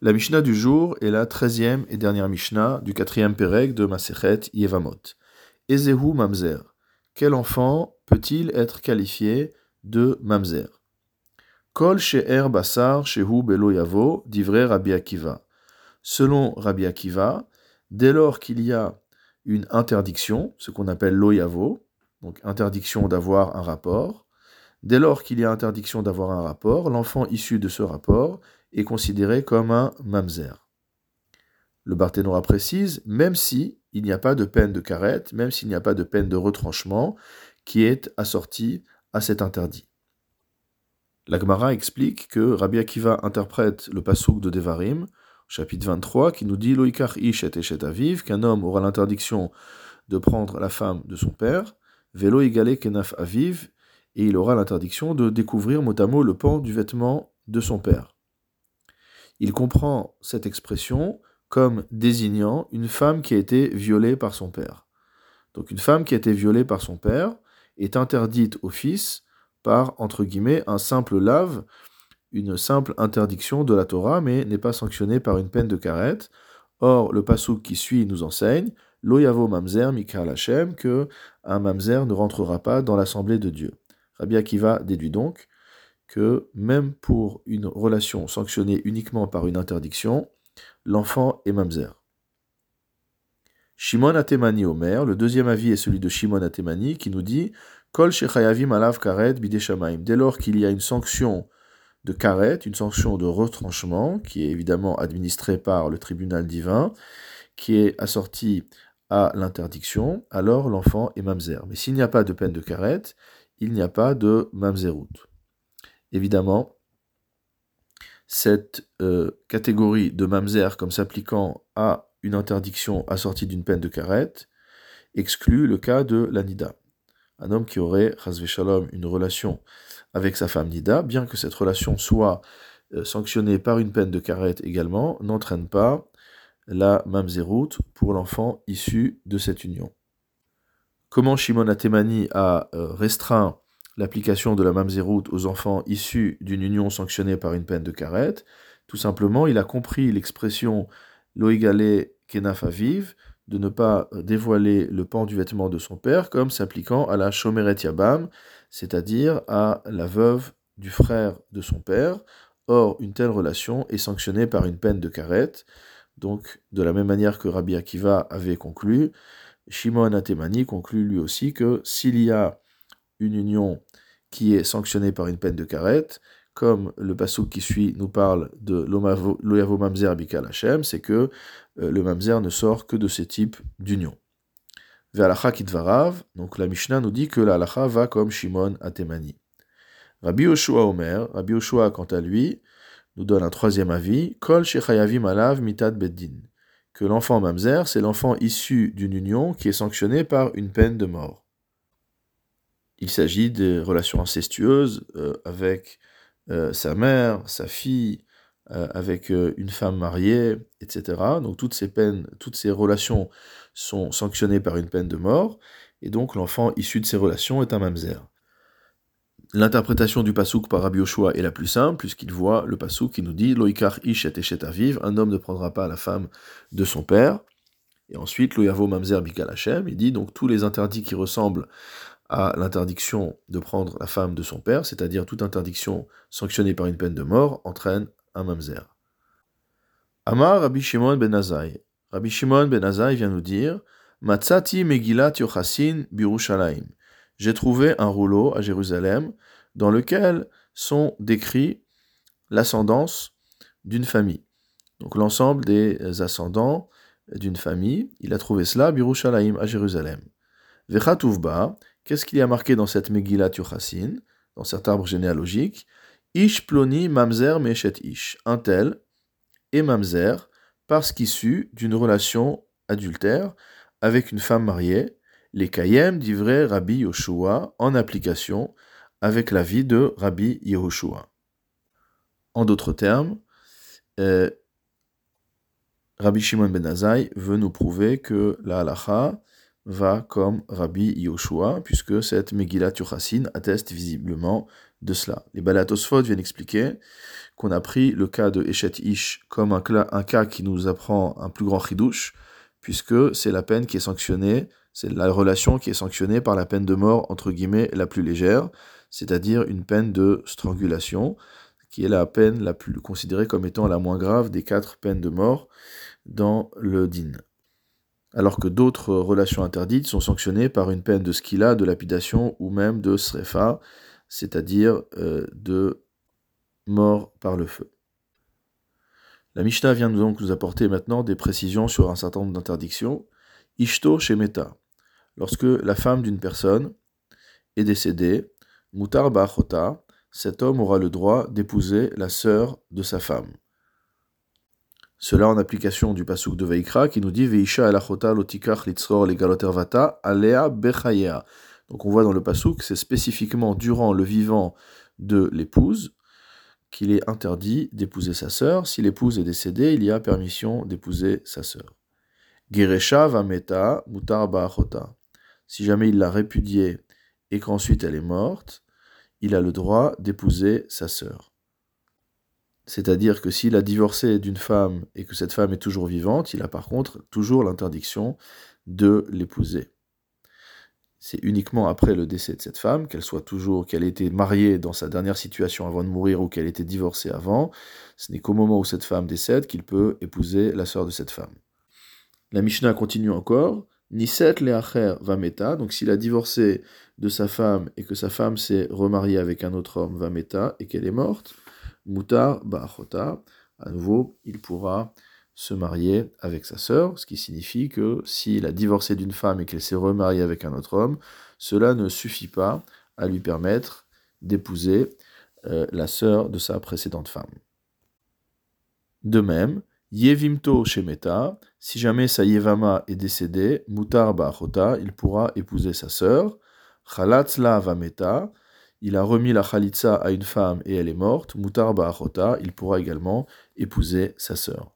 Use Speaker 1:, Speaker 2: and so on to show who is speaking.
Speaker 1: La Mishnah du jour est la treizième et dernière Mishnah du quatrième Pérec de Masechet Yevamot. Ezehu Mamzer. Quel enfant peut-il être qualifié de Mamzer? Kol She'er Basar Shehu Belo Yavo, divrei Rabbi Akiva. Selon Rabbi Akiva, dès lors qu'il y a une interdiction, ce qu'on appelle loyavo, donc interdiction d'avoir un rapport, dès lors qu'il y a interdiction d'avoir un rapport, l'enfant issu de ce rapport est considéré comme un mamzer. Le Barthénora précise, même si il n'y a pas de peine de carette, même s'il n'y a pas de peine de retranchement qui est assortie à cet interdit. La Gemara explique que Rabbi Akiva interprète le pasouk de Devarim, chapitre 23, qui nous dit Loikar ish et eshet aviv, qu'un homme aura l'interdiction de prendre la femme de son père, velo igale kenaf aviv, et il aura l'interdiction de découvrir mot à mot le pan du vêtement de son père il comprend cette expression comme désignant une femme qui a été violée par son père. Donc une femme qui a été violée par son père est interdite au fils par, entre guillemets, un simple lave, une simple interdiction de la Torah, mais n'est pas sanctionnée par une peine de carette. Or, le passouk qui suit nous enseigne, Loyavo mamzer mikal Hashem, que un mamzer ne rentrera pas dans l'assemblée de Dieu. Rabbi Akiva déduit donc que même pour une relation sanctionnée uniquement par une interdiction, l'enfant est mamzer. Shimon Atemani Omer, le deuxième avis est celui de Shimon Atemani qui nous dit. Dès lors qu'il y a une sanction de karet, une sanction de retranchement, qui est évidemment administrée par le tribunal divin, qui est assortie à l'interdiction, alors l'enfant est mamzer. Mais s'il n'y a pas de peine de karet, il n'y a pas de mamzerout. Évidemment, cette euh, catégorie de mamzer comme s'appliquant à une interdiction assortie d'une peine de carette exclut le cas de la nida. Un homme qui aurait, shalom, une relation avec sa femme nida, bien que cette relation soit euh, sanctionnée par une peine de carette également, n'entraîne pas la mamzeroute pour l'enfant issu de cette union. Comment Shimon Atemani a euh, restreint l'application de la mamzerout aux enfants issus d'une union sanctionnée par une peine de carette. Tout simplement, il a compris l'expression loïgale kenaf aviv, de ne pas dévoiler le pan du vêtement de son père, comme s'appliquant à la shomeret yabam, c'est-à-dire à la veuve du frère de son père. Or, une telle relation est sanctionnée par une peine de carette. Donc, de la même manière que Rabbi Akiva avait conclu, Shimon Atemani conclut lui aussi que s'il y a une union qui est sanctionnée par une peine de carette, comme le passouk qui suit nous parle de l'oyavo mamzer bikal Hashem, c'est que euh, le mamzer ne sort que de ces types d'union. Ve'alacha kitvarav, donc la Mishnah nous dit que la va comme Shimon Atemani. Rabbi Yoshua Omer, Rabbi Yoshua quant à lui, nous donne un troisième avis, Kol shechayavim alav mitad beddin, que l'enfant mamzer, c'est l'enfant issu d'une union qui est sanctionnée par une peine de mort. Il s'agit des relations incestueuses euh, avec euh, sa mère, sa fille, euh, avec une femme mariée, etc. Donc toutes ces toutes ces relations sont sanctionnées par une peine de mort, et donc l'enfant issu de ces relations est un mamzer. L'interprétation du pasouk par Rabbi Yoshua est la plus simple, puisqu'il voit le pasouk qui nous dit Loikar ish et aviv, un homme ne prendra pas la femme de son père. Et ensuite, Loyavo mamzer bikal il dit donc tous les interdits qui ressemblent à l'interdiction de prendre la femme de son père, c'est-à-dire toute interdiction sanctionnée par une peine de mort, entraîne un mamzer. Amar Rabbi Shimon ben Azai. Rabbi Shimon ben Azai vient nous dire Matzati Megillat Yochassin Birushalayim. J'ai trouvé un rouleau à Jérusalem dans lequel sont décrits l'ascendance d'une famille. Donc l'ensemble des ascendants d'une famille, il a trouvé cela Birushalayim à Jérusalem. Vechatuvba, Qu'est-ce qu'il y a marqué dans cette Megillat Yochassin, dans cet arbre généalogique? Ish ploni mamzer meshet ish. Un tel et mamzer parce qu'issu d'une relation adultère avec une femme mariée, les kayem d'ivray Rabbi Yoshua en application avec la vie de Rabbi Yehoshua. En d'autres termes, euh, Rabbi Shimon ben Azai veut nous prouver que la halacha va comme Rabbi Yoshua, puisque cette Megillat Yochassin atteste visiblement de cela. Les Balatosphot viennent expliquer qu'on a pris le cas de Eshet Ish comme un, un, cas qui nous apprend un plus grand chidouche, puisque c'est la peine qui est sanctionnée, c'est la relation qui est sanctionnée par la peine de mort, entre guillemets, la plus légère, c'est-à-dire une peine de strangulation, qui est la peine la plus considérée comme étant la moins grave des quatre peines de mort dans le din. Alors que d'autres relations interdites sont sanctionnées par une peine de skila, de lapidation ou même de srefa, c'est-à-dire euh, de mort par le feu. La Mishnah vient donc nous apporter maintenant des précisions sur un certain nombre d'interdictions. Ishto Shemeta. Lorsque la femme d'une personne est décédée, Mutar Ba'achota, cet homme aura le droit d'épouser la sœur de sa femme. Cela en application du pasuk de Veikra qui nous dit Veisha elachota lotikach litzror legalotervata alea bechayea. Donc on voit dans le pasuk, c'est spécifiquement durant le vivant de l'épouse qu'il est interdit d'épouser sa sœur. Si l'épouse est décédée, il y a permission d'épouser sa sœur. Geresha vameta mutar ba'achota. Si jamais il l'a répudiée et qu'ensuite elle est morte, il a le droit d'épouser sa sœur. C'est-à-dire que s'il a divorcé d'une femme et que cette femme est toujours vivante, il a par contre toujours l'interdiction de l'épouser. C'est uniquement après le décès de cette femme, qu'elle soit toujours, qu'elle ait été mariée dans sa dernière situation avant de mourir ou qu'elle ait été divorcée avant, ce n'est qu'au moment où cette femme décède qu'il peut épouser la sœur de cette femme. La Mishnah continue encore. Niset leacher vameta, donc s'il a divorcé de sa femme et que sa femme s'est remariée avec un autre homme vameta et qu'elle est morte, mutar ba'achota, à nouveau, il pourra se marier avec sa sœur, ce qui signifie que s'il a divorcé d'une femme et qu'elle s'est remariée avec un autre homme, cela ne suffit pas à lui permettre d'épouser euh, la sœur de sa précédente femme. De même, Yevimto Shemeta, si jamais sa Yevama est décédée, Mutar Ba'achota, il pourra épouser sa sœur. Chalatzla Vameta, il a remis la Khalitsa à une femme et elle est morte. Mutar Ba'achota, il pourra également épouser sa sœur.